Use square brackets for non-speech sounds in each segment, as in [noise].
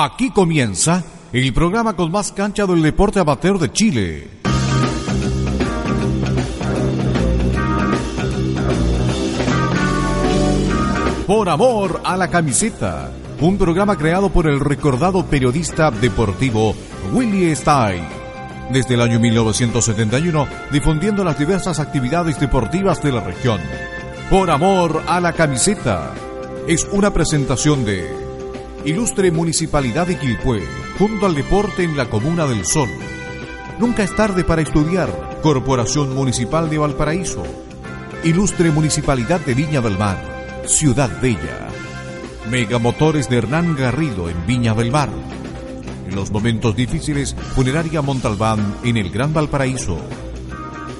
Aquí comienza el programa con más cancha del deporte amateur de Chile. Por amor a la camiseta, un programa creado por el recordado periodista deportivo Willie Stein. Desde el año 1971, difundiendo las diversas actividades deportivas de la región. Por amor a la camiseta, es una presentación de Ilustre Municipalidad de Quilpué, junto al deporte en la Comuna del Sol. Nunca es tarde para estudiar. Corporación Municipal de Valparaíso. Ilustre Municipalidad de Viña del Mar, Ciudad Bella. Megamotores de Hernán Garrido en Viña del Mar. En los momentos difíciles, Funeraria Montalbán en el Gran Valparaíso.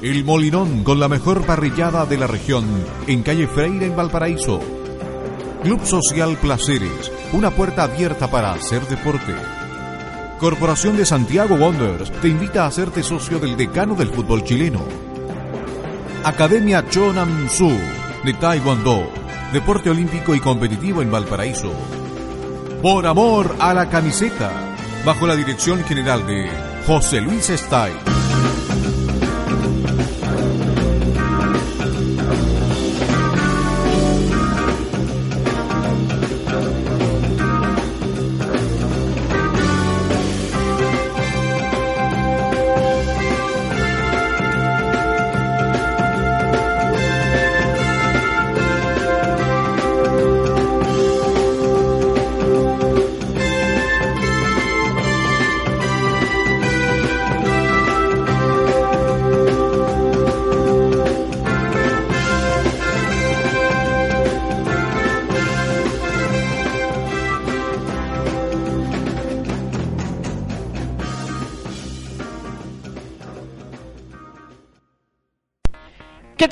El Molinón con la mejor parrillada de la región en calle Freire en Valparaíso. Club Social Placeres, una puerta abierta para hacer deporte. Corporación de Santiago Wonders te invita a hacerte socio del decano del fútbol chileno. Academia Chonam Su de Taekwondo, deporte olímpico y competitivo en Valparaíso. Por amor a la camiseta, bajo la dirección general de José Luis Stay.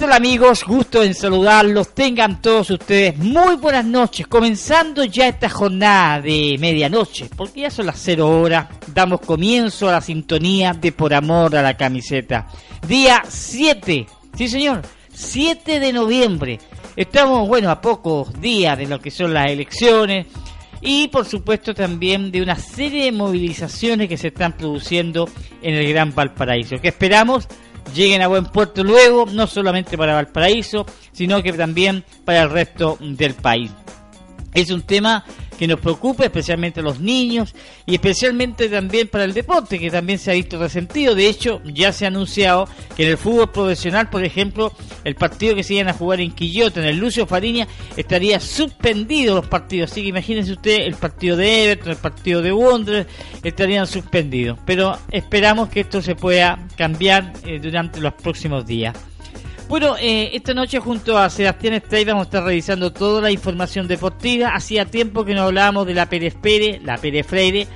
¿Qué tal amigos? Gusto en saludarlos. Tengan todos ustedes muy buenas noches. Comenzando ya esta jornada de medianoche, porque ya son las cero horas. Damos comienzo a la sintonía de Por Amor a la Camiseta. Día 7, sí señor, 7 de noviembre. Estamos, bueno, a pocos días de lo que son las elecciones y por supuesto también de una serie de movilizaciones que se están produciendo en el Gran Valparaíso, que esperamos lleguen a buen puerto luego, no solamente para Valparaíso, sino que también para el resto del país. Es un tema que nos preocupa, especialmente los niños y especialmente también para el deporte, que también se ha visto resentido. De hecho, ya se ha anunciado que en el fútbol profesional, por ejemplo, el partido que se iban a jugar en Quillota, en el Lucio Fariña, estaría suspendido los partidos. Así que imagínense usted el partido de Everton, el partido de Wanderers, estarían suspendidos. Pero esperamos que esto se pueda cambiar eh, durante los próximos días. Bueno, eh, esta noche junto a Sebastián Estrella vamos a estar revisando toda la información deportiva. Hacía tiempo que no hablábamos de la Pérez Pérez, la Pérez Freire,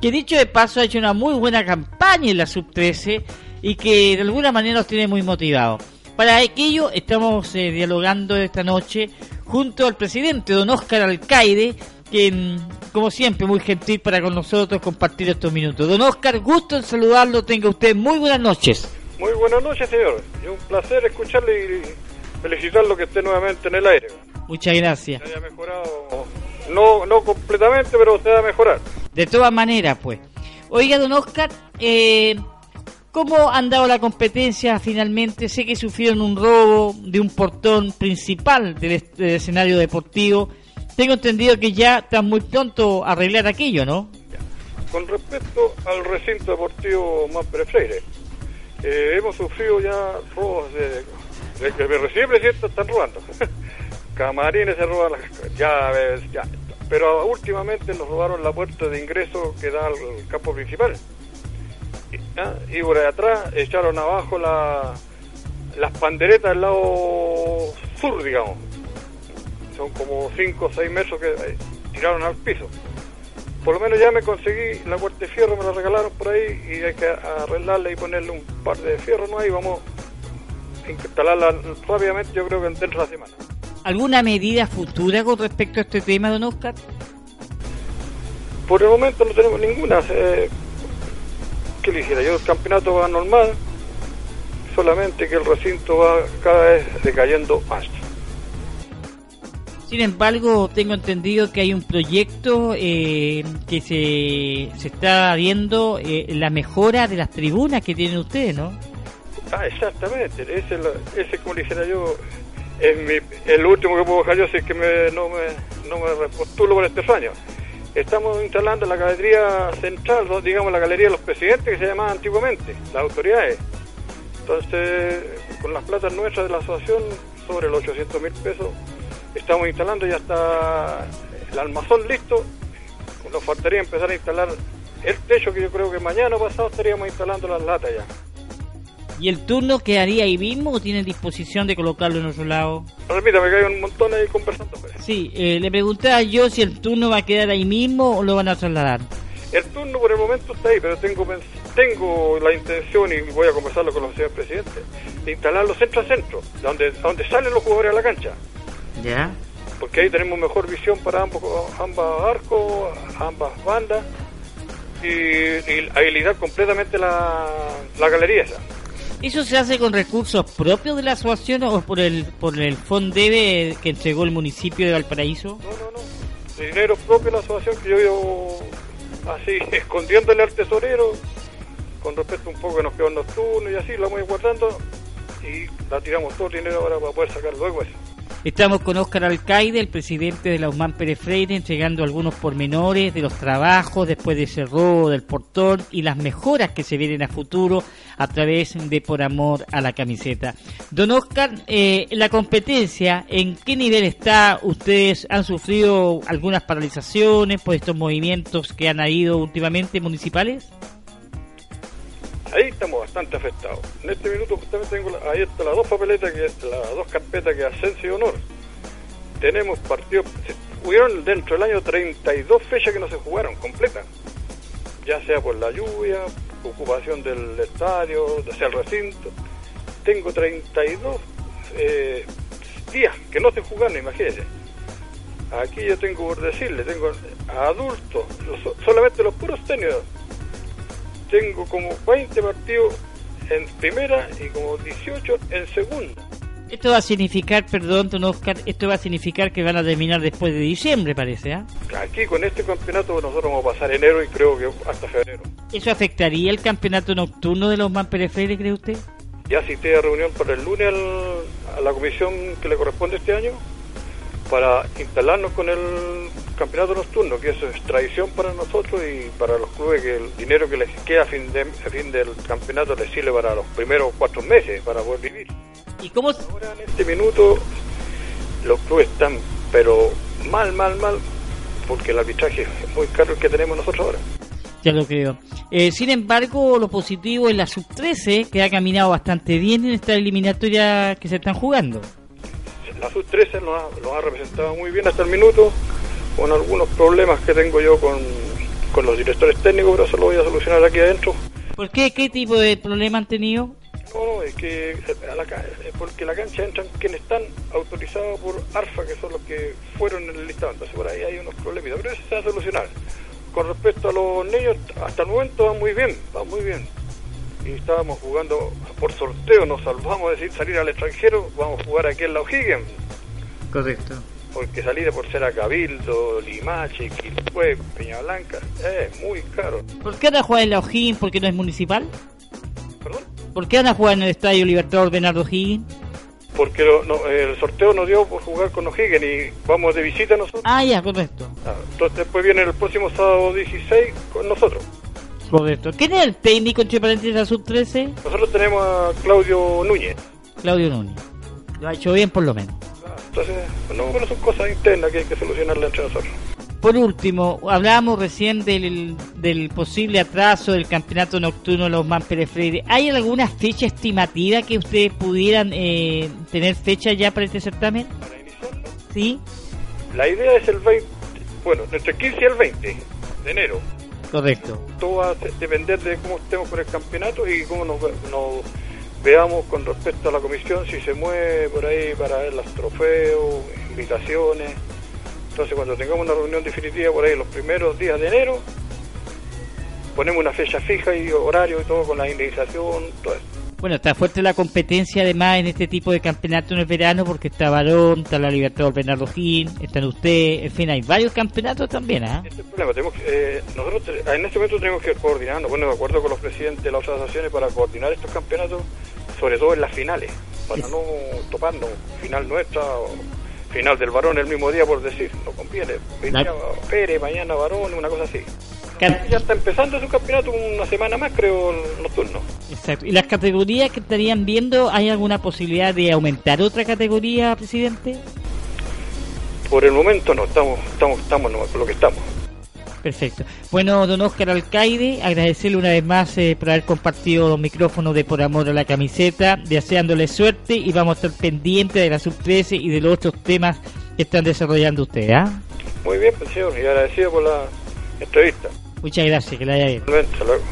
que dicho de paso ha hecho una muy buena campaña en la Sub-13 y que de alguna manera nos tiene muy motivados. Para aquello estamos eh, dialogando esta noche junto al presidente, don Oscar Alcaide, que como siempre muy gentil para con nosotros compartir estos minutos. Don Oscar, gusto en saludarlo, tenga usted muy buenas noches. Muy buenas noches, señor. Es un placer escucharle y felicitarlo que esté nuevamente en el aire. Muchas gracias. Se haya mejorado, no, no completamente, pero usted va a mejorar. De todas maneras, pues. Oiga, don Oscar, eh, ¿cómo han dado la competencia finalmente? Sé que sufrieron un robo de un portón principal del, del escenario deportivo. Tengo entendido que ya están muy pronto a arreglar aquello, ¿no? Con respecto al recinto deportivo Mampere Freire, eh, hemos sufrido ya robos de, de que recién presidente están robando. [laughs] Camarines se roban las llaves, ya. Pero últimamente nos robaron la puerta de ingreso que da al campo principal. Y, ah, por ahí atrás echaron abajo la, las panderetas del lado sur, digamos. Son como 5 o 6 metros que eh, tiraron al piso por lo menos ya me conseguí la puerta de fierro, me la regalaron por ahí y hay que arreglarla y ponerle un par de fierros ¿no? y vamos a instalarla rápidamente, yo creo que dentro de la semana. ¿Alguna medida futura con respecto a este tema, don Oscar? Por el momento no tenemos ninguna. Eh, ¿Qué le dijera? Yo el campeonato va normal, solamente que el recinto va cada vez decayendo más. Sin embargo, tengo entendido que hay un proyecto eh, que se, se está viendo eh, la mejora de las tribunas que tienen ustedes, ¿no? Ah, exactamente. Ese, ese como dijera yo, es mi, el último que puedo dejar yo si es que me, no, me, no me postulo por este año. Estamos instalando la galería central, digamos la galería de los presidentes que se llamaba antiguamente, las autoridades. Entonces, con las platas nuestras de la asociación, sobre los 800 mil pesos, estamos instalando, ya está el almazón listo, nos faltaría empezar a instalar el techo que yo creo que mañana pasado estaríamos instalando las latas ya. ¿Y el turno quedaría ahí mismo o tiene disposición de colocarlo en otro lado? Permítame, que hay un montón ahí conversando. Pues. Sí, eh, le preguntaba yo si el turno va a quedar ahí mismo o lo van a trasladar. El turno por el momento está ahí, pero tengo tengo la intención, y voy a conversarlo con los señores presidentes, de instalarlo centro a centro, donde, donde salen los jugadores a la cancha. ¿Ya? Porque ahí tenemos mejor visión para ambos, ambas arcos, ambas bandas, y, y habilitar completamente la, la galería esa. ¿Eso se hace con recursos propios de la asociación o por el por el FONDEBE que entregó el municipio de Valparaíso? No, no, no. dinero propio de la asociación que yo, yo así [laughs] escondiéndole al tesorero con respecto un poco que nos quedó en los turnos y así lo vamos guardando y la tiramos todo el dinero ahora para poder sacar luego eso. Estamos con Óscar Alcaide, el presidente de la UMAN Pérez Freire, entregando algunos pormenores de los trabajos después de ese robo del portón y las mejoras que se vienen a futuro a través de Por Amor a la Camiseta. Don Óscar, eh, la competencia, ¿en qué nivel está? ¿Ustedes han sufrido algunas paralizaciones por estos movimientos que han habido últimamente municipales? Estamos bastante afectados. En este minuto justamente tengo ahí están las dos papeletas, que las dos carpetas que Ascenso y Honor. Tenemos partidos, hubieron dentro del año 32 fechas que no se jugaron completas, ya sea por la lluvia, ocupación del estadio, sea el recinto. Tengo 32 eh, días que no se jugaron, imagínense. Aquí yo tengo por decirle, tengo adultos, solamente los puros técnicos tengo como 20 partidos en primera y como 18 en segunda. Esto va a significar, perdón, don Oscar, esto va a significar que van a terminar después de diciembre, parece, ¿ah? Aquí con este campeonato nosotros vamos a pasar enero y creo que hasta febrero. ¿Eso afectaría el campeonato nocturno de los Man cree usted? Ya asistí a reunión para el lunes a la comisión que le corresponde este año para instalarnos con el campeonato nocturno, que eso es tradición para nosotros y para los clubes que el dinero que les queda a fin, de, fin del campeonato les sirve para los primeros cuatro meses para poder vivir. ¿Y cómo? Ahora en este minuto los clubes están, pero mal, mal, mal, porque el arbitraje es muy caro el que tenemos nosotros ahora. Ya lo creo. Eh, sin embargo, lo positivo es la sub-13, que ha caminado bastante bien en esta eliminatoria que se están jugando la sub-13 nos ha, representado muy bien hasta el minuto, con algunos problemas que tengo yo con, los directores técnicos, pero eso lo voy a solucionar aquí adentro. ¿Por qué? ¿Qué tipo de problema han tenido? No, es que a la, porque la cancha entran quienes están autorizados por ARFA, que son los que fueron en el listado. Entonces por ahí hay unos problemas, pero eso se va a solucionar. Con respecto a los niños, hasta el momento va muy bien, va muy bien y estábamos jugando por sorteo, nos salvamos de decir salir al extranjero, vamos a jugar aquí en la O'Higgins. Correcto. Porque salir por ser a Cabildo, Limache, Quilpue, Peña Blanca, es muy caro. ¿Por qué van a jugar en la O'Higgins porque no es municipal? ¿Perdón? ¿Por qué van a jugar en el Estadio Libertador Bernardo O'Higgins? Porque el sorteo nos dio por jugar con O'Higgins y vamos de visita nosotros. Ah, ya, correcto. Ah, entonces después viene el próximo sábado 16 con nosotros. Correcto. ¿Quién es el técnico, entre paréntesis, de la sub-13? Nosotros tenemos a Claudio Núñez. Claudio Núñez. Lo ha hecho bien, por lo menos. Entonces, no, bueno, son cosas internas que hay que solucionarle entre nosotros. Por último, hablábamos recién del, del posible atraso del campeonato nocturno de los Man Pérez Freire. ¿Hay alguna fecha estimativa que ustedes pudieran eh, tener fecha ya para este certamen? ¿Para iniciarlo? Sí. La idea es el 20, bueno, entre el 15 y el 20 de enero. Correcto. Todo va a depender de cómo estemos con el campeonato y cómo nos, veamos con respecto a la comisión, si se mueve por ahí para ver los trofeos, invitaciones. Entonces cuando tengamos una reunión definitiva por ahí los primeros días de enero, ponemos una fecha fija y horario y todo con la indemnización, todo eso. Bueno, está fuerte la competencia además en este tipo de campeonato en el verano porque está Barón, está la Libertador Bernardo Gil, están usted, en fin, hay varios campeonatos también, ¿ah? Este es el problema, tenemos que, eh, nosotros en este momento tenemos que coordinarnos, bueno, de acuerdo con los presidentes de las otras asociaciones para coordinar estos campeonatos, sobre todo en las finales, para no toparnos, final nuestra o final del varón el mismo día, por decir, no conviene. Día Pérez, mañana varón, una cosa así. Ya está empezando su campeonato una semana más, creo, nocturno. Exacto. ¿Y las categorías que estarían viendo, hay alguna posibilidad de aumentar otra categoría, presidente? Por el momento no, estamos, estamos, estamos nomás con lo que estamos. Perfecto. Bueno, don Oscar Alcaide, agradecerle una vez más eh, por haber compartido los micrófonos de Por Amor a la Camiseta, deseándole suerte y vamos a estar pendientes de la sub-13 y de los otros temas que están desarrollando ustedes. ¿ah? Muy bien, pues, señor, y agradecido por la entrevista. Muchas gracias, que la haya. Realmente, hasta luego.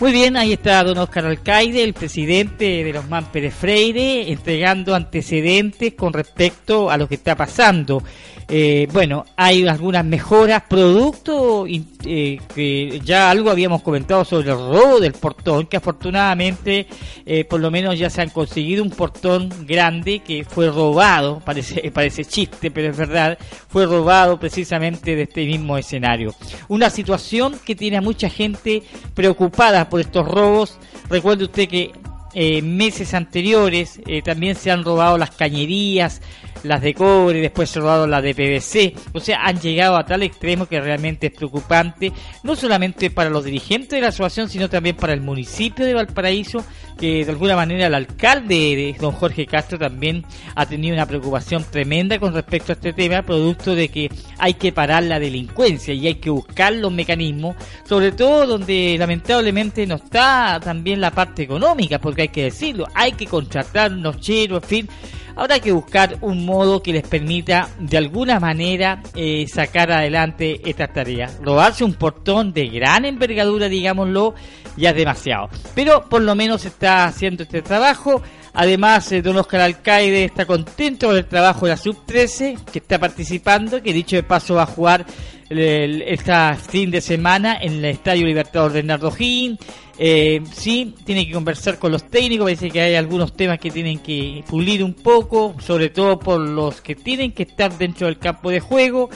Muy bien, ahí está don Oscar Alcaide, el presidente de los Man Pérez Freire, entregando antecedentes con respecto a lo que está pasando. Eh, bueno, hay algunas mejoras, producto eh, que ya algo habíamos comentado sobre el robo del portón, que afortunadamente eh, por lo menos ya se han conseguido un portón grande que fue robado, parece, [laughs] parece chiste, pero es verdad, fue robado precisamente de este mismo escenario. Una situación que tiene a mucha gente preocupada por estos robos. Recuerde usted que eh, meses anteriores eh, también se han robado las cañerías, las de cobre, después se robado las de PVC. O sea, han llegado a tal extremo que realmente es preocupante, no solamente para los dirigentes de la asociación, sino también para el municipio de Valparaíso, que de alguna manera el alcalde, de don Jorge Castro, también ha tenido una preocupación tremenda con respecto a este tema, producto de que hay que parar la delincuencia y hay que buscar los mecanismos, sobre todo donde lamentablemente no está también la parte económica, porque hay que decirlo, hay que contratar nocheros, en fin, habrá que buscar un modo que les permita de alguna manera eh, sacar adelante esta tarea. Robarse un portón de gran envergadura, digámoslo, ya es demasiado. Pero por lo menos está haciendo este trabajo. Además, eh, don Oscar Alcaide está contento con el trabajo de la Sub-13, que está participando, que dicho de paso va a jugar este fin de semana en el Estadio Libertador Bernardo Gin. Eh, sí, tiene que conversar con los técnicos, parece que hay algunos temas que tienen que pulir un poco, sobre todo por los que tienen que estar dentro del campo de juego.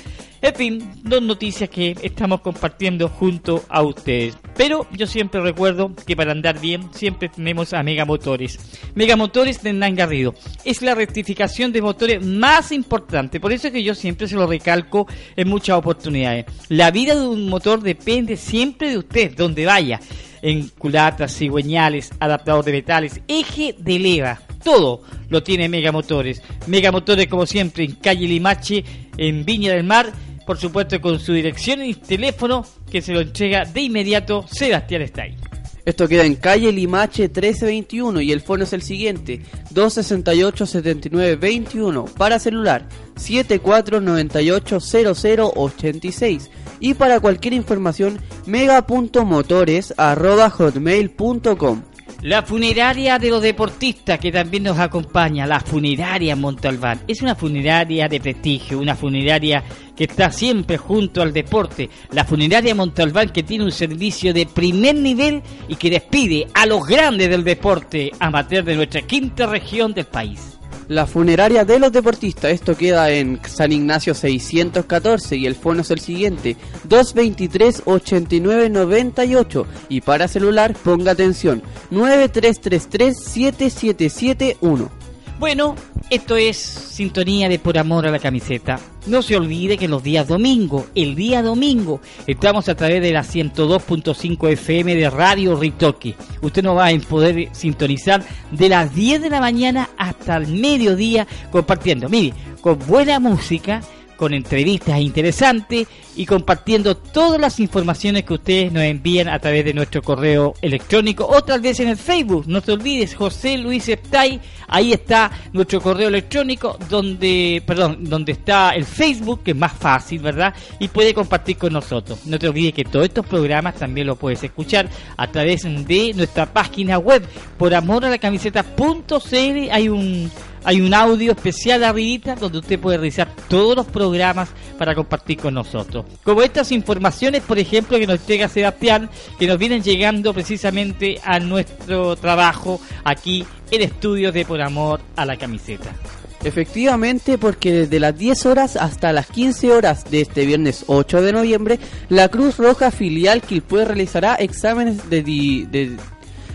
En fin, dos noticias que estamos compartiendo junto a ustedes. Pero yo siempre recuerdo que para andar bien siempre tenemos a Mega Motores. Mega Motores de Hernán Garrido. Es la rectificación de motores más importante. Por eso es que yo siempre se lo recalco en muchas oportunidades. La vida de un motor depende siempre de usted, donde vaya. En culatas, cigüeñales, adaptador de metales, eje de leva. Todo lo tiene Mega Motores. Mega Motores, como siempre, en calle Limache, en Viña del Mar. Por supuesto, con su dirección y teléfono que se lo entrega de inmediato Sebastián Stay. Esto queda en calle Limache 1321 y el fono es el siguiente 268-7921 para celular 7498-0086 y para cualquier información mega.motores arroba hotmail.com La funeraria de los deportistas que también nos acompaña, la funeraria Montalbán. Es una funeraria de prestigio, una funeraria que está siempre junto al deporte. La funeraria Montalbán que tiene un servicio de primer nivel y que despide a los grandes del deporte amateur de nuestra quinta región del país. La funeraria de los deportistas, esto queda en San Ignacio 614 y el fono es el siguiente 223-8998 y para celular ponga atención 9333-7771. Bueno, esto es sintonía de Por Amor a la Camiseta. No se olvide que los días domingo, el día domingo, estamos a través de la 102.5 FM de Radio Ritoque. Usted nos va a poder sintonizar de las 10 de la mañana hasta el mediodía compartiendo, mire, con buena música, con entrevistas interesantes y compartiendo todas las informaciones que ustedes nos envían a través de nuestro correo electrónico o tal vez en el Facebook. No te olvides, José Luis Eptay, ahí está nuestro correo electrónico donde, perdón, donde está el Facebook, que es más fácil, ¿verdad? Y puede compartir con nosotros. No te olvides que todos estos programas también los puedes escuchar a través de nuestra página web por amor a la camiseta.cl hay un hay un audio especial arribita donde usted puede revisar todos los programas para compartir con nosotros. Como estas informaciones, por ejemplo, que nos entrega Sebastián, que nos vienen llegando precisamente a nuestro trabajo aquí en estudios de Por Amor a la Camiseta. Efectivamente, porque desde las 10 horas hasta las 15 horas de este viernes 8 de noviembre, la Cruz Roja filial Quilpue realizará exámenes de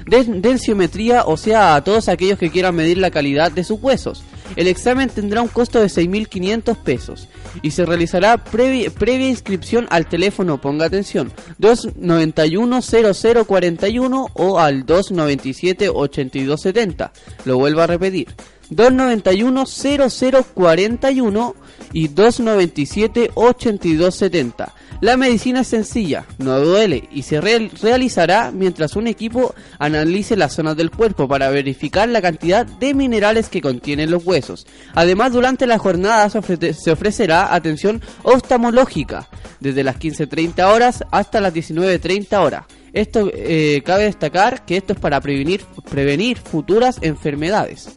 de densitometría, o sea, a todos aquellos que quieran medir la calidad de sus huesos. El examen tendrá un costo de 6.500 pesos y se realizará previa, previa inscripción al teléfono, ponga atención, 291-0041 o al 297-8270. Lo vuelvo a repetir, 291-0041 y 297-8270. La medicina es sencilla, no duele y se realizará mientras un equipo analice las zonas del cuerpo para verificar la cantidad de minerales que contienen los huesos. Además, durante la jornada se, ofrecerá atención oftalmológica desde las 15.30 horas hasta las 19.30 horas. Esto eh, cabe destacar que esto es para prevenir, prevenir futuras enfermedades.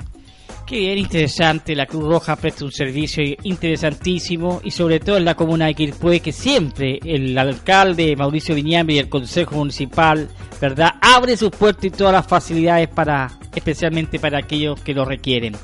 Qué bien interesante, la Cruz Roja presta un servicio interesantísimo y sobre todo en la comuna de Quilpué que siempre el alcalde Mauricio Viñambre y el Consejo Municipal, ¿verdad? Abre sus puertas y todas las facilidades para, especialmente para aquellos que lo requieren.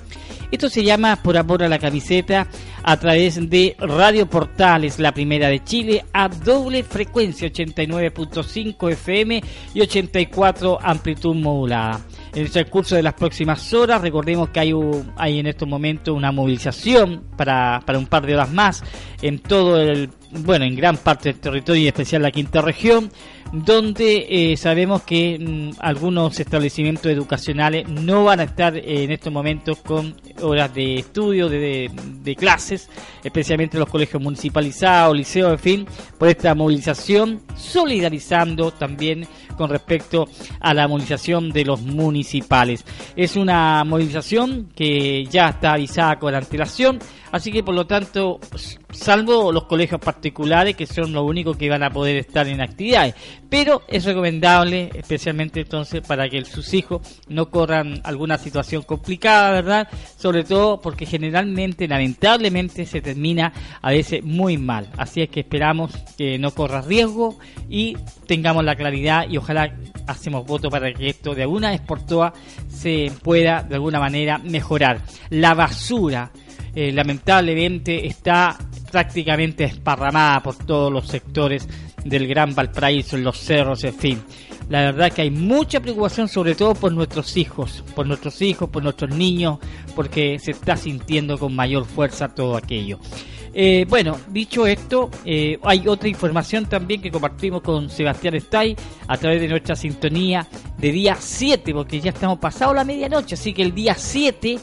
Esto se llama Por Amor a la Camiseta a través de Radio Portales, la primera de Chile, a doble frecuencia 89.5 FM y 84 amplitud modulada en el transcurso de las próximas horas. Recordemos que hay, hay en estos momentos una movilización para, para un par de horas más en todo el, bueno, en gran parte del territorio y en especial la quinta región donde eh, sabemos que mm, algunos establecimientos educacionales no van a estar en estos momentos con horas de estudio, de, clases, especialmente los colegios municipalizados, liceos, en fin, por esta movilización, solidarizando también con respecto a la movilización de los municipales. Es una movilización que ya está avisada con antelación, así que por lo tanto, salvo los colegios particulares que son los únicos que van a poder estar en actividades, pero es recomendable, especialmente entonces para que sus hijos no corran alguna situación complicada, ¿verdad? Sobre todo porque generalmente, lamentablemente, se termina a veces muy mal. Así es que esperamos que no corra riesgo y tengamos la claridad y ojalá hacemos voto para que esto de alguna vez por todas se pueda de alguna manera mejorar. La basura eh, lamentablemente está prácticamente esparramada por todos los sectores del Gran Valparaíso, los cerros, en fin. La verdad que hay mucha preocupación sobre todo por nuestros hijos, por nuestros hijos, por nuestros niños, porque se está sintiendo con mayor fuerza todo aquello. Eh, bueno, dicho esto, eh, hay otra información también que compartimos con Sebastián Stay a través de nuestra sintonía de día 7, porque ya estamos pasado la medianoche, así que el día 7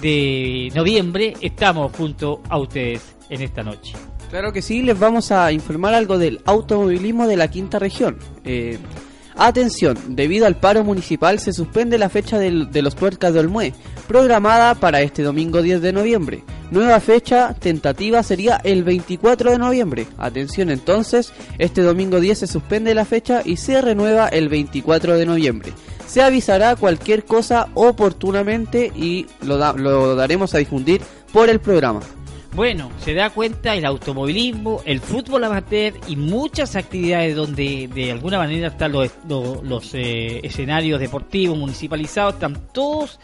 de noviembre estamos junto a ustedes en esta noche. Claro que sí, les vamos a informar algo del automovilismo de la quinta región. Eh, atención, debido al paro municipal se suspende la fecha de los tuercas de Olmué, programada para este domingo 10 de noviembre. Nueva fecha tentativa sería el 24 de noviembre. Atención entonces, este domingo 10 se suspende la fecha y se renueva el 24 de noviembre. Se avisará cualquier cosa oportunamente y lo, lo daremos a difundir por el programa. Bueno, se da cuenta el automovilismo, el fútbol amateur y muchas actividades donde de alguna manera están los, los, eh, escenarios deportivos municipalizados, están todos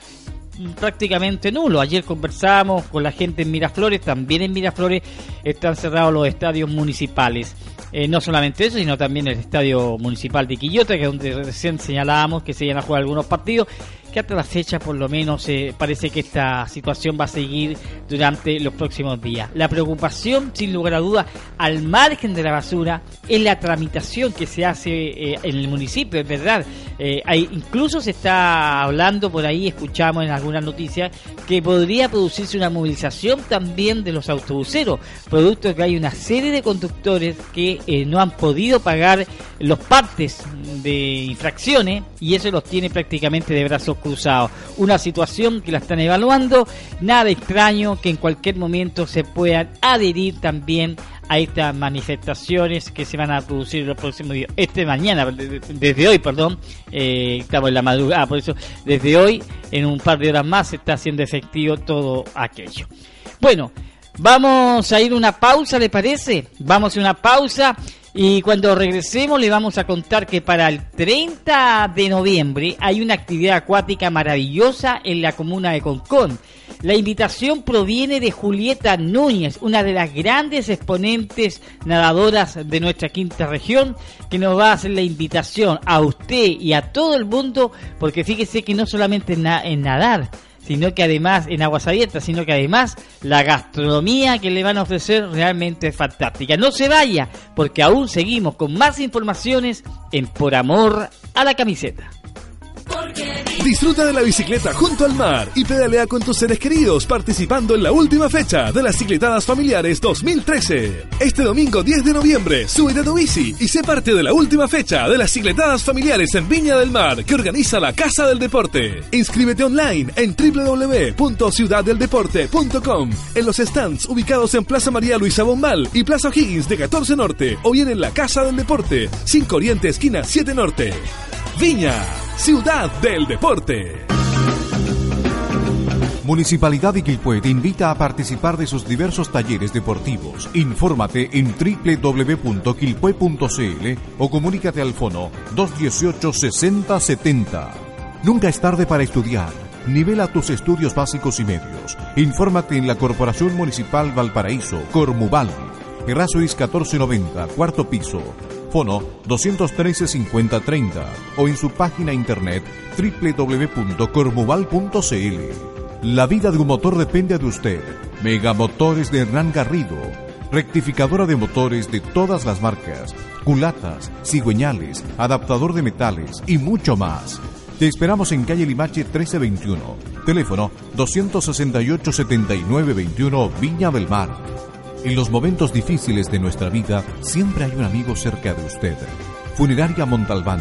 prácticamente nulo. Ayer conversamos con la gente en Miraflores, también en Miraflores están cerrados los estadios municipales. Eh, no solamente eso, sino también el estadio municipal de Quillota, que es donde recién señalábamos que se iban a jugar algunos partidos que hasta la fecha por lo menos eh, parece que esta situación va a seguir durante los próximos días. La preocupación, sin lugar a dudas, al margen de la basura, es la tramitación que se hace eh, en el municipio, es verdad. Eh, incluso se está hablando por ahí, escuchamos en algunas noticias, que podría producirse una movilización también de los autobuseros, producto de que hay una serie de conductores que no han podido pagar los partes de infracciones y eso los tiene prácticamente de brazos cruzados. Una situación que la están evaluando, nada extraño que en cualquier momento se puedan adherir también a estas manifestaciones que se van a producir los próximos días. Este mañana, desde hoy, perdón, eh, estamos en la madrugada, por eso desde hoy, en un par de horas más, se está haciendo efectivo todo aquello. Bueno, vamos a ir una pausa, ¿le parece? Vamos a una pausa y cuando regresemos le vamos a contar que para el 30 de noviembre hay una actividad acuática maravillosa en la comuna de Concón. La invitación proviene de Julieta Núñez, una de las grandes exponentes nadadoras de nuestra quinta región, que nos va a hacer la invitación a usted y a todo el mundo, porque fíjese que no solamente en, nadar, sino que además en aguas abiertas, sino que además la gastronomía que le van a ofrecer realmente es fantástica. No se vaya, porque aún seguimos con más informaciones en Por Amor a la Camiseta. Disfruta de la bicicleta junto al mar y pedalea con tus seres queridos participando en la última fecha de las Cicletadas Familiares 2013. Este domingo 10 de noviembre, sube a tu bici y sé parte de la última fecha de las Cicletadas Familiares en Viña del Mar que organiza la Casa del Deporte. Inscríbete online en www.ciudaddeldeporte.com en los stands ubicados en Plaza María Luisa Bombal y Plaza Higgins de 14 Norte o bien en la Casa del Deporte, 5 Oriente esquina 7 Norte. Viña, ciudad del deporte. Municipalidad de Quilpué te invita a participar de sus diversos talleres deportivos. Infórmate en www.quilpue.cl o comunícate al fono 218-6070. Nunca es tarde para estudiar. Nivela tus estudios básicos y medios. Infórmate en la Corporación Municipal Valparaíso, Cormuval. Errazo 1490, cuarto piso fono 213 5030 o en su página internet www.cormuval.cl. La vida de un motor depende de usted. Megamotores de Hernán Garrido. Rectificadora de motores de todas las marcas, culatas, cigüeñales, adaptador de metales y mucho más. Te esperamos en calle Limache 1321. Teléfono 268 7921 Viña del Mar. En los momentos difíciles de nuestra vida siempre hay un amigo cerca de usted. Funeraria Montalbán.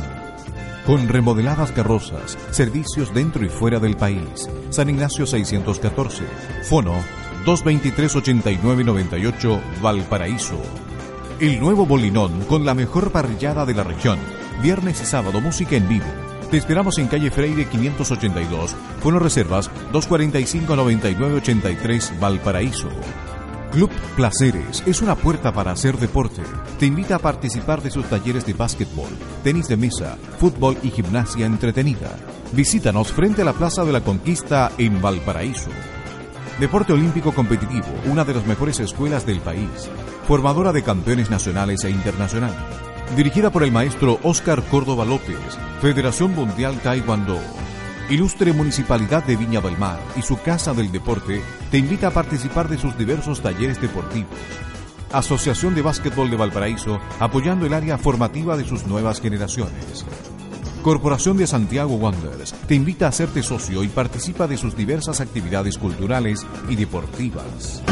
Con remodeladas carrozas, servicios dentro y fuera del país. San Ignacio 614. Fono 223-8998 Valparaíso. El nuevo Bolinón con la mejor parrillada de la región. Viernes y sábado música en vivo. Te esperamos en calle Freire 582. Fono Reservas 245-9983 Valparaíso. Club Placeres es una puerta para hacer deporte. Te invita a participar de sus talleres de básquetbol, tenis de mesa, fútbol y gimnasia entretenida. Visítanos frente a la Plaza de la Conquista en Valparaíso. Deporte Olímpico Competitivo, una de las mejores escuelas del país, formadora de campeones nacionales e internacionales. Dirigida por el maestro Oscar Córdoba López, Federación Mundial Taekwondo. Ilustre Municipalidad de Viña del Mar y su Casa del Deporte te invita a participar de sus diversos talleres deportivos. Asociación de Básquetbol de Valparaíso apoyando el área formativa de sus nuevas generaciones. Corporación de Santiago Wanderers te invita a hacerte socio y participa de sus diversas actividades culturales y deportivas.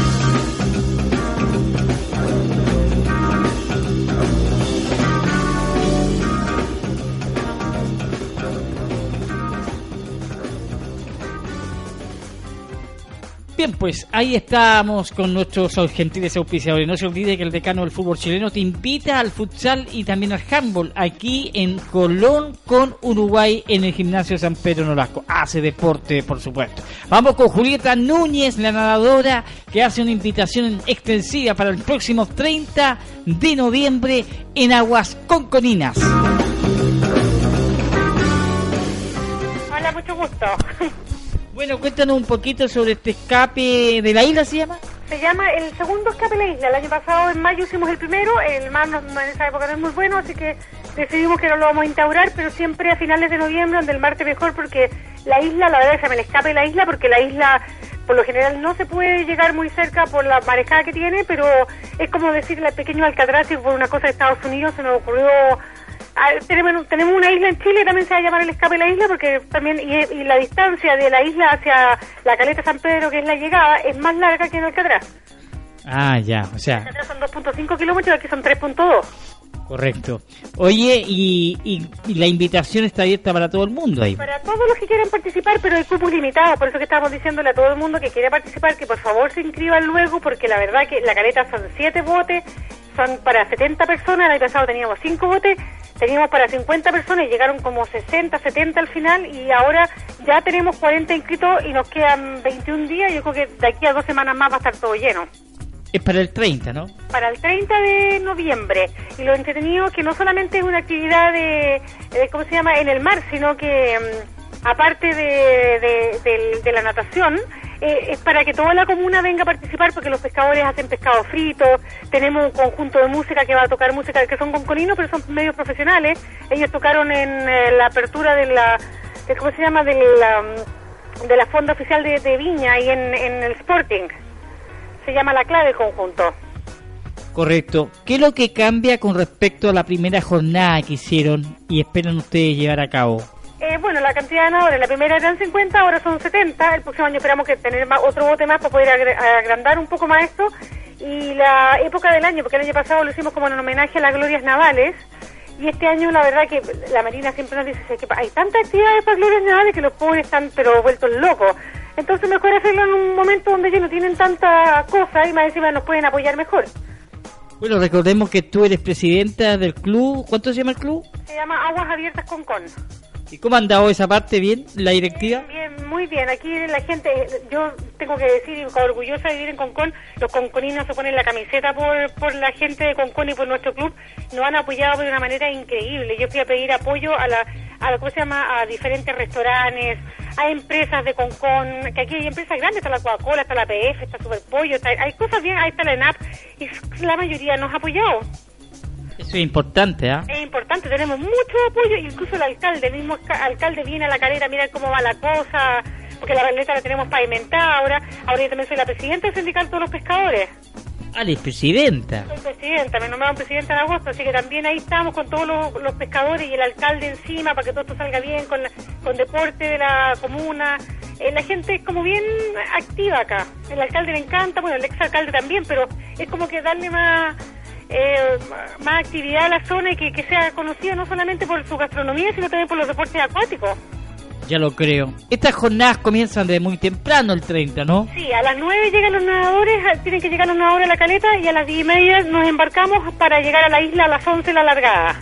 Bien, pues ahí estamos con nuestros gentiles auspiciadores. No se olvide que el decano del fútbol chileno te invita al futsal y también al handball aquí en Colón con Uruguay en el gimnasio San Pedro Nolasco. Hace deporte, por supuesto. Vamos con Julieta Núñez, la nadadora, que hace una invitación extensiva para el próximo 30 de noviembre en Aguas Conconinas. Hola, mucho gusto. Bueno, cuéntanos un poquito sobre este escape de la isla, ¿se llama? Se llama el segundo escape de la isla. El año pasado, en mayo, hicimos el primero. El mar en esa época no es muy bueno, así que decidimos que no lo vamos a instaurar, pero siempre a finales de noviembre, donde el mar mejor, porque la isla, la verdad, se llama el escape de la isla, porque la isla, por lo general, no se puede llegar muy cerca por la marejada que tiene, pero es como decirle al pequeño Alcatraz, y por una cosa de Estados Unidos se nos ocurrió Ah, tenemos, tenemos una isla en Chile, también se va a llamar el escape de la isla, porque también, y, la distancia de la isla hacia la caleta San Pedro, que es la llegada, es más larga que en Alcatraz. Ah, ya, o sea. Alcatraz son 2.5 kilómetros y aquí son 3.2. Correcto. Oye, y, y, la invitación está abierta para todo el mundo ahí. Para todos los que quieran participar, pero hay cupo limitado, por eso que estamos diciéndole a todo el mundo que quiere participar que por favor se inscriban luego, porque la verdad que la caleta son siete botes, son para 70 personas, el año pasado teníamos cinco botes, teníamos para 50 personas y llegaron como 60, 70 al final y ahora ya tenemos 40 inscritos y nos quedan 21 días, yo creo que de aquí a dos semanas más va a estar todo lleno. Es para el 30, ¿no? Para el 30 de noviembre. Y lo entretenido que no solamente es una actividad de, ¿cómo se llama?, en el mar, sino que mm, aparte de, de, la natación, eh, es para que toda la comuna venga a participar porque los pescadores hacen pescado frito, tenemos un conjunto de música que va a tocar música que son conconinos, pero son medios profesionales. Ellos tocaron en eh, la apertura de la, ¿cómo se llama?, de la, mm, de la Fonda Oficial de, Viña y en, en el Sporting se llama La Clave Conjunto. Correcto. ¿Qué es lo que cambia con respecto a la primera jornada que hicieron y esperan ustedes llevar a cabo? Eh, bueno, la cantidad de ganadores, la primera eran 50, ahora son 70. El próximo año esperamos que tener otro bote más para poder agrandar un poco más esto. Y la época del año, porque el año pasado lo hicimos como en homenaje a las glorias navales. Y este año, la verdad, que la Marina siempre nos dice que hay tantas actividades para glorias navales que los pobres están pero vueltos locos. Entonces mejor hacerlo en un momento donde ellos no tienen tanta cosa y más encima nos pueden apoyar mejor. Bueno, recordemos que tú eres presidenta del club. ¿Cuánto se llama el club? Se llama Aguas Abiertas con Con. ¿Y cómo han dado esa parte bien, la directiva? Bien, muy bien. Aquí la gente, yo tengo que decir, orgullosa de vivir en Concón, los conconinos se ponen la camiseta por, por la gente de Concón y por nuestro club, nos han apoyado de una manera increíble. Yo fui a pedir apoyo a la, a ¿cómo se llama?, a diferentes restaurantes, a empresas de Concón, que aquí hay empresas grandes, está la Coca-Cola, está la PF, está Superpollo, está, hay cosas bien, ahí está la ENAP, y la mayoría nos ha apoyado. Eso es importante, ¿ah? Importante, tenemos mucho apoyo, incluso el alcalde, el mismo alcalde viene a la calera, mira cómo va la cosa, porque la caleta la tenemos pavimentada ahora, ahora yo también soy la presidenta del sindicato de los pescadores. Ah, es presidenta. Soy presidenta, me nombraron presidenta en agosto, así que también ahí estamos con todos los, pescadores y el alcalde encima para que todo esto salga bien, con, con deporte de la comuna. Eh, la gente es como bien activa acá. El alcalde le encanta, bueno, el ex alcalde también, pero es como que darle más eh, más actividad a la zona y que, que sea conocida no solamente por su gastronomía, sino también por los deportes acuáticos. Ya lo creo. Estas jornadas comienzan de muy temprano, el 30, ¿no? Sí, a las 9 llegan los nadadores, tienen que llegar los nadadores a la caleta y a las 10 y media nos embarcamos para llegar a la isla a las 11 la largada.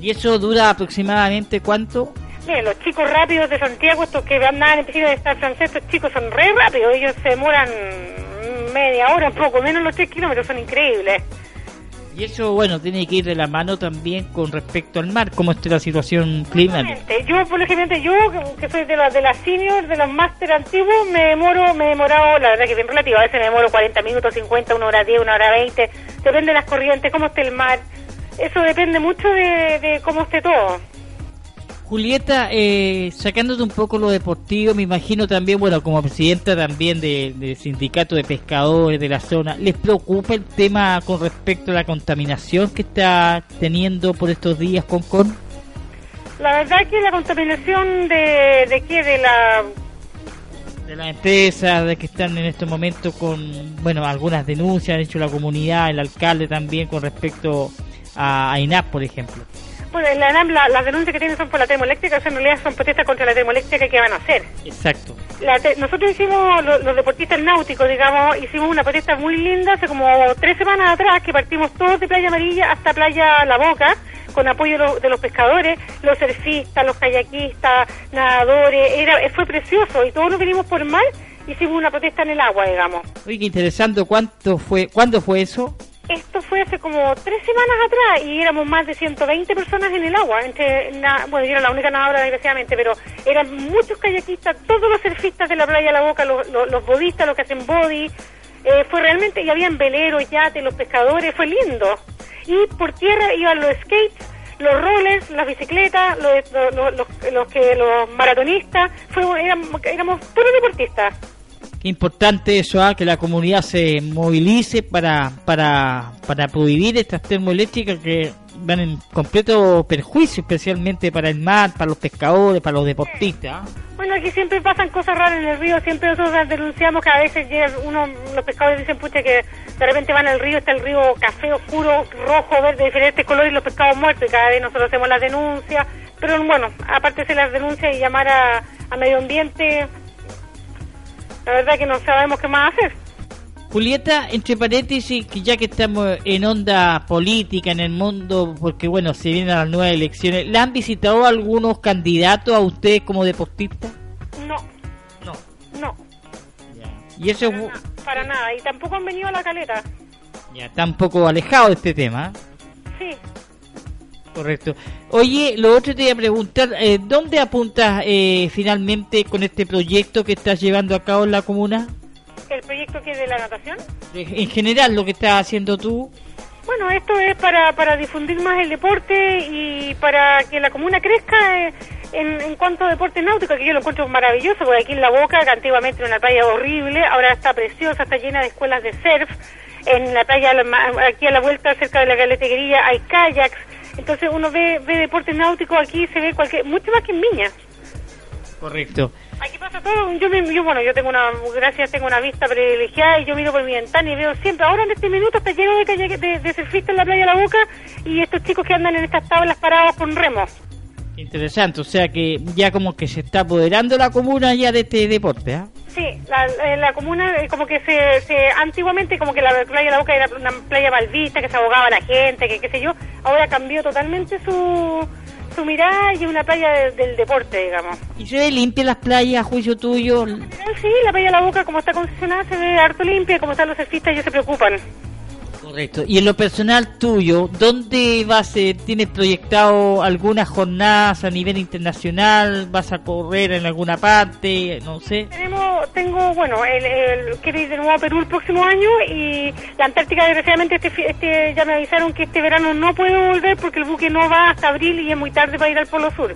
¿Y eso dura aproximadamente cuánto? Bien, los chicos rápidos de Santiago, estos que andan en piscina de estar francés, estos chicos son re rápidos, ellos se demoran media hora, un poco menos los 3 kilómetros, son increíbles. Y eso, bueno, tiene que ir de la mano también con respecto al mar, cómo está la situación climática. Yo, por ejemplo, yo que soy de las de las seniors, de los máster antiguos, me demoro, me he demorado, la verdad que bien relativo, a veces me demoro 40 minutos, 50, una hora 10, una hora 20, depende de las corrientes, cómo esté el mar. Eso depende mucho de, de cómo esté todo. Julieta, eh, sacándote un poco lo deportivo, me imagino también, bueno, como presidenta también del sindicato de pescadores de la zona, ¿les preocupa el tema con respecto a la contaminación que está teniendo por estos días Concon? La verdad que la contaminación de, de qué, de la... De las empresas de que están en estos momentos con, bueno, algunas denuncias, han hecho la comunidad, el alcalde también con respecto a, a INAP, por ejemplo. Bueno, la ANAM, las denuncias que tienen son por la termoeléctrica, en realidad son protestas contra la termoeléctrica que van a hacer. Exacto. nosotros hicimos, los, deportistas náuticos, digamos, hicimos una protesta muy linda hace como tres semanas atrás, que partimos todos de Playa Amarilla hasta Playa La Boca, con apoyo de los, pescadores, los surfistas, los kayakistas, nadadores, era, fue precioso y todos nos vinimos por mar, hicimos una protesta en el agua, digamos. Uy, qué interesante, ¿cuánto fue, ¿cuándo fue eso? Esto fue hace como tres semanas atrás y éramos más de 120 personas en el agua. Entre, bueno, yo era la única nadadora, desgraciadamente, pero eran muchos kayakistas, todos los surfistas de la playa La Boca, los, los, bodistas, los que hacen body. Eh, fue realmente, y habían veleros, yates, los pescadores, fue lindo. Y por tierra iban los skates, los rollers, las bicicletas, los, los, los, que, los maratonistas, fue, éramos, éramos puros deportistas. Importante eso, ¿ah? que la comunidad se movilice para, para, para prohibir estas termoeléctricas que van en completo perjuicio, especialmente para el mar, para los pescadores, para los deportistas. ¿ah? Bueno, aquí siempre pasan cosas raras en el río, siempre nosotros denunciamos que a veces uno, los pescadores dicen, pucha, que de repente van al río, está el río café oscuro, rojo, verde, de diferentes colores y los pescados muertos, y cada vez nosotros hacemos las denuncias, pero bueno, aparte de las denuncias y llamar a, a medio ambiente, la verdad que no sabemos qué más hacer. Julieta, entre paréntesis, que ya que estamos en onda política en el mundo, porque bueno, se vienen las nuevas elecciones, ¿la han visitado algunos candidatos a ustedes como deportistas? No, No. no, Y eso para, na- para nada, y tampoco han venido a la caleta. ya está un poco alejado de este tema. ¿eh? Sí, Correcto. Oye, lo otro te iba a preguntar, eh, ¿dónde apuntas eh, finalmente con este proyecto que estás llevando a cabo en la comuna? el proyecto que es de la natación. En general, lo que estás haciendo tú. Bueno, esto es para, para difundir más el deporte y para que la comuna crezca eh, en, en cuanto a deporte náutico, que yo lo encuentro maravilloso, porque aquí en La Boca, que antiguamente era una playa horrible, ahora está preciosa, está llena de escuelas de surf. En la playa, aquí a la vuelta, cerca de la galetería, hay kayaks. Entonces uno ve, ve deporte náutico aquí, se ve cualquier, mucho más que en Viña. Correcto. Aquí pasa todo, yo, me- yo, bueno, yo tengo una, gracias, tengo una vista privilegiada y yo miro por mi ventana y veo siempre, ahora en este minuto está lleno de, de, de surfistas en la playa La Boca y estos chicos que andan en estas tablas parados con remos. Interesante, o sea que ya como que se está apoderando la comuna ya de este deporte, ¿ah? Sí, la, eh, la comuna eh, como que se, se, antiguamente como que la playa de La Boca era una playa mal vista, que se ahogaba la gente, que qué sé yo, ahora cambió totalmente su, su mirada y es una playa de- del deporte, digamos. ¿Y se ve limpia las playas, a juicio tuyo? Sí, la playa de La Boca como está concesionada se ve harto limpia, como están los surfistas ellos se preocupan. Correcto. Y en lo personal tuyo, ¿dónde vas, eh, tienes proyectado algunas jornadas a nivel internacional? ¿Vas a correr en alguna parte? No sé. Tenemos, tengo, bueno, el, el, quiero ir de nuevo a Perú el próximo año y la Antártica, desgraciadamente, este, este, ya me avisaron que este verano no puedo volver porque el buque no va hasta abril y es muy tarde para ir al Polo Sur.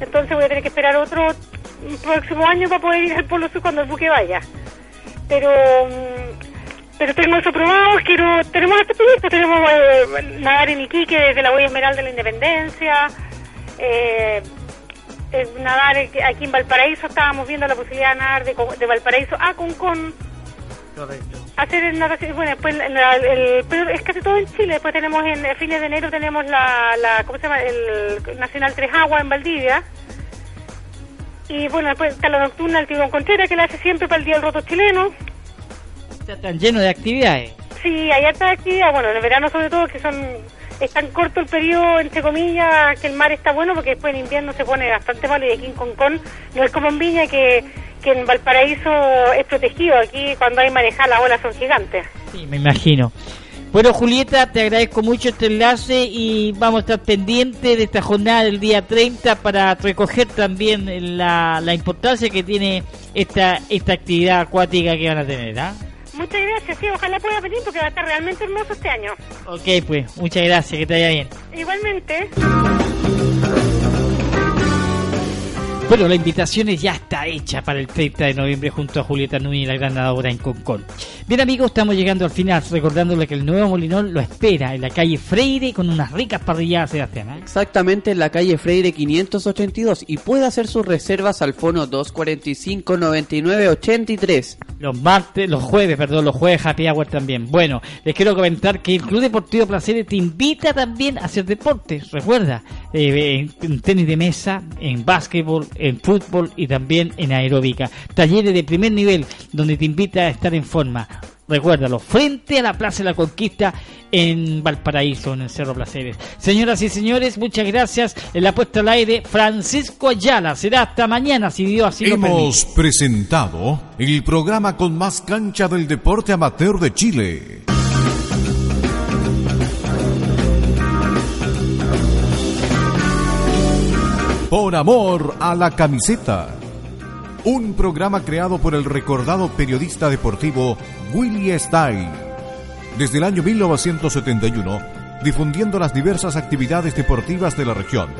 Entonces voy a tener que esperar otro próximo año para poder ir al Polo Sur cuando el buque vaya. Pero, mm, pero tengo eso probado, quiero, tenemos este proyecto, tenemos eh, nadar en Iquique desde la Huella Esmeralda de la Independencia, eh, eh, nadar aquí en Valparaíso, estábamos viendo la posibilidad de nadar de, de Valparaíso a Concón, Correcto. hacer natación, bueno, después la- la- el, pero es casi todo en Chile, después tenemos en a fines de enero tenemos la, la ¿cómo se llama? El Nacional Tres Aguas en Valdivia, y bueno, después está la nocturna el Tiburón Contreras que la hace siempre para el Día del Roto Chileno, Está tan lleno de actividades. Sí, hay harta actividad, bueno, en el verano sobre todo que son es tan corto el periodo, entre comillas, que el mar está bueno porque después en invierno se pone bastante malo y aquí en Concón no es como en Viña que, que en Valparaíso es protegido, aquí cuando hay marejada las olas son gigantes. Sí, me imagino. Bueno, Julieta, te agradezco mucho este enlace y vamos a estar pendientes de esta jornada del día 30 para recoger también la, la importancia que tiene esta, esta actividad acuática que van a tener. ¿ah? Muchas gracias, sí, ojalá pueda venir porque va a estar realmente hermoso este año. Ok, pues, muchas gracias, que te vaya bien. Igualmente. Bueno, la invitación ya está hecha para el 30 de noviembre junto a Julieta Núñez, la gran nadadora en Concón. Bien amigos, estamos llegando al final, recordándole que el nuevo Molinón lo espera en la calle Freire con unas ricas parrilladas, Sebastián. ¿eh? Exactamente en la calle Freire 582 y puede hacer sus reservas al fono 245 99 83. Los martes, los jueves, perdón, los jueves Happy Hour también. Bueno, les quiero comentar que el Club Deportivo Placeres te invita también a hacer deportes. Recuerda, eh, en, en tenis de mesa, en básquetbol, en fútbol y también en aeróbica. Talleres de primer nivel donde te invita a estar en forma. Recuérdalo, frente a la Plaza de la Conquista en Valparaíso, en el Cerro Placeres. Señoras y señores, muchas gracias. En la puesta al aire, Francisco Ayala. Será hasta mañana, si Dios así lo permite. Hemos presentado el programa con más cancha del deporte amateur de Chile. Por amor a la camiseta. Un programa creado por el recordado periodista deportivo Willie Stein. Desde el año 1971, difundiendo las diversas actividades deportivas de la región.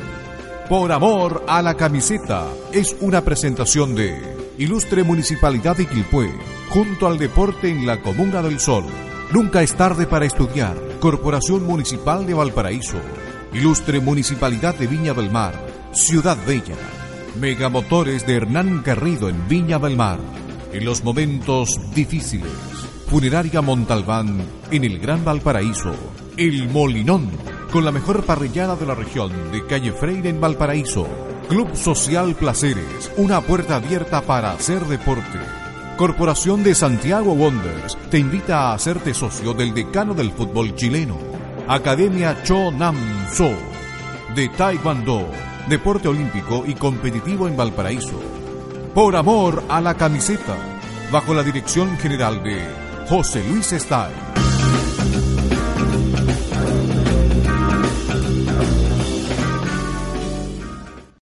Por amor a la camiseta es una presentación de Ilustre Municipalidad de Quilpué, junto al deporte en la Comuna del Sol. Nunca es tarde para estudiar. Corporación Municipal de Valparaíso. Ilustre Municipalidad de Viña del Mar. Ciudad Bella. Megamotores de Hernán Garrido en Viña del Mar. En los momentos difíciles. Funeraria Montalbán en el Gran Valparaíso. El Molinón, con la mejor parrillada de la región de Calle Freire en Valparaíso. Club Social Placeres, una puerta abierta para hacer deporte. Corporación de Santiago Wonders te invita a hacerte socio del decano del fútbol chileno. Academia Cho Nam So de Taekwondo, deporte olímpico y competitivo en Valparaíso. Por amor a la camiseta, bajo la dirección general de José Luis Stay.